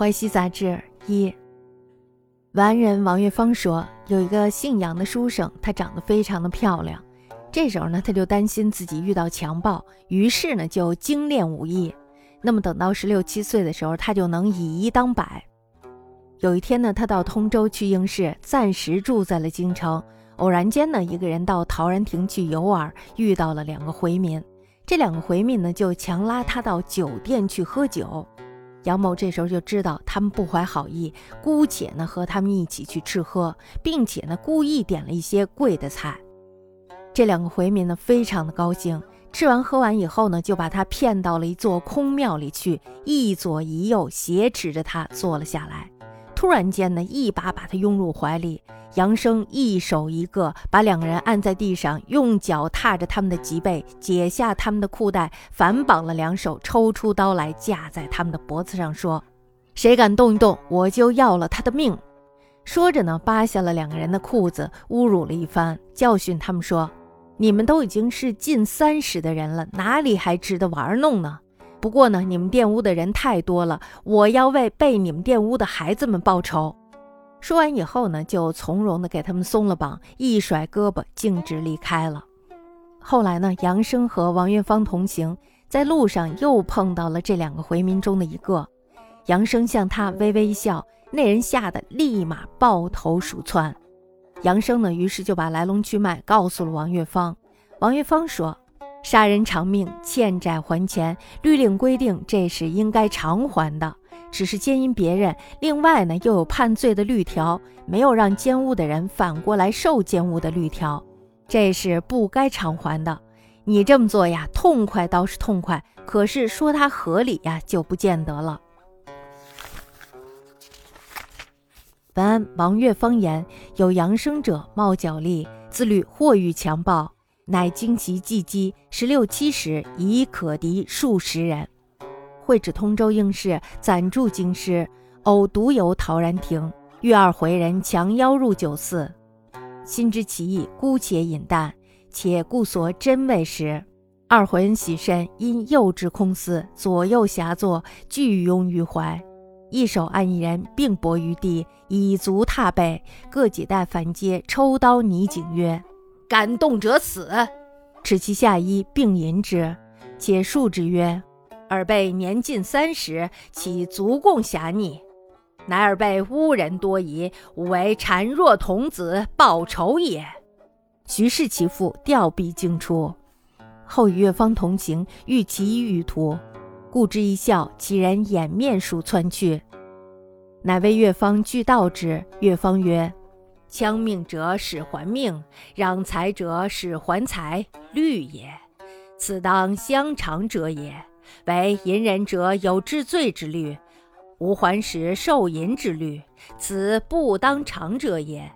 淮西杂志一，完人王月芳说，有一个姓杨的书生，她长得非常的漂亮。这时候呢，他就担心自己遇到强暴，于是呢就精练武艺。那么等到十六七岁的时候，他就能以一当百。有一天呢，他到通州去应试，暂时住在了京城。偶然间呢，一个人到陶然亭去游玩，遇到了两个回民。这两个回民呢，就强拉他到酒店去喝酒。杨某这时候就知道他们不怀好意，姑且呢和他们一起去吃喝，并且呢故意点了一些贵的菜。这两个回民呢非常的高兴，吃完喝完以后呢，就把他骗到了一座空庙里去，一左一右挟持着他坐了下来。突然间呢，一把把他拥入怀里。杨生一手一个把两个人按在地上，用脚踏着他们的脊背，解下他们的裤带，反绑了两手，抽出刀来架在他们的脖子上，说：“谁敢动一动，我就要了他的命。”说着呢，扒下了两个人的裤子，侮辱了一番，教训他们说：“你们都已经是近三十的人了，哪里还值得玩弄呢？不过呢，你们玷污的人太多了，我要为被你们玷污的孩子们报仇。”说完以后呢，就从容的给他们松了绑，一甩胳膊，径直离开了。后来呢，杨生和王月芳同行，在路上又碰到了这两个回民中的一个。杨生向他微微一笑，那人吓得立马抱头鼠窜。杨生呢，于是就把来龙去脉告诉了王月芳。王月芳说：“杀人偿命，欠债还钱，律令规定，这是应该偿还的。”只是奸淫别人，另外呢又有判罪的律条，没有让奸污的人反过来受奸污的律条，这是不该偿还的。你这么做呀，痛快倒是痛快，可是说它合理呀，就不见得了。文安王月方言：有阳生者冒角力，自律或遇强暴，乃经其计击，十六七时已可敌数十人。会至通州应试，暂住京师，偶独游陶然亭，遇二回人强邀入酒肆，心知其意，姑且饮啖，且顾所真味时，二回人喜甚，因幼稚空思，左右狭坐，俱拥于怀，一手按一人，并搏于地，以足踏背，各几代反阶，抽刀拟颈曰：“感动者死！”持其下衣，并淫之，且述之曰。尔辈年近三十，岂足共侠逆？乃尔辈污人多疑，吾为孱弱童子报仇也。徐氏其父吊臂惊出，后与月芳同行，遇其于途，故之一笑，其人掩面数窜去，乃为月芳具道之。月芳曰：“枪命者使还命，让财者使还财，律也。此当相偿者也。”为淫人者有治罪之律，无还时受淫之律，此不当偿者也。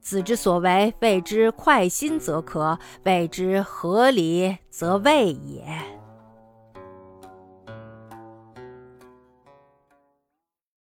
子之所为，谓之快心则可；谓之合理，则未也。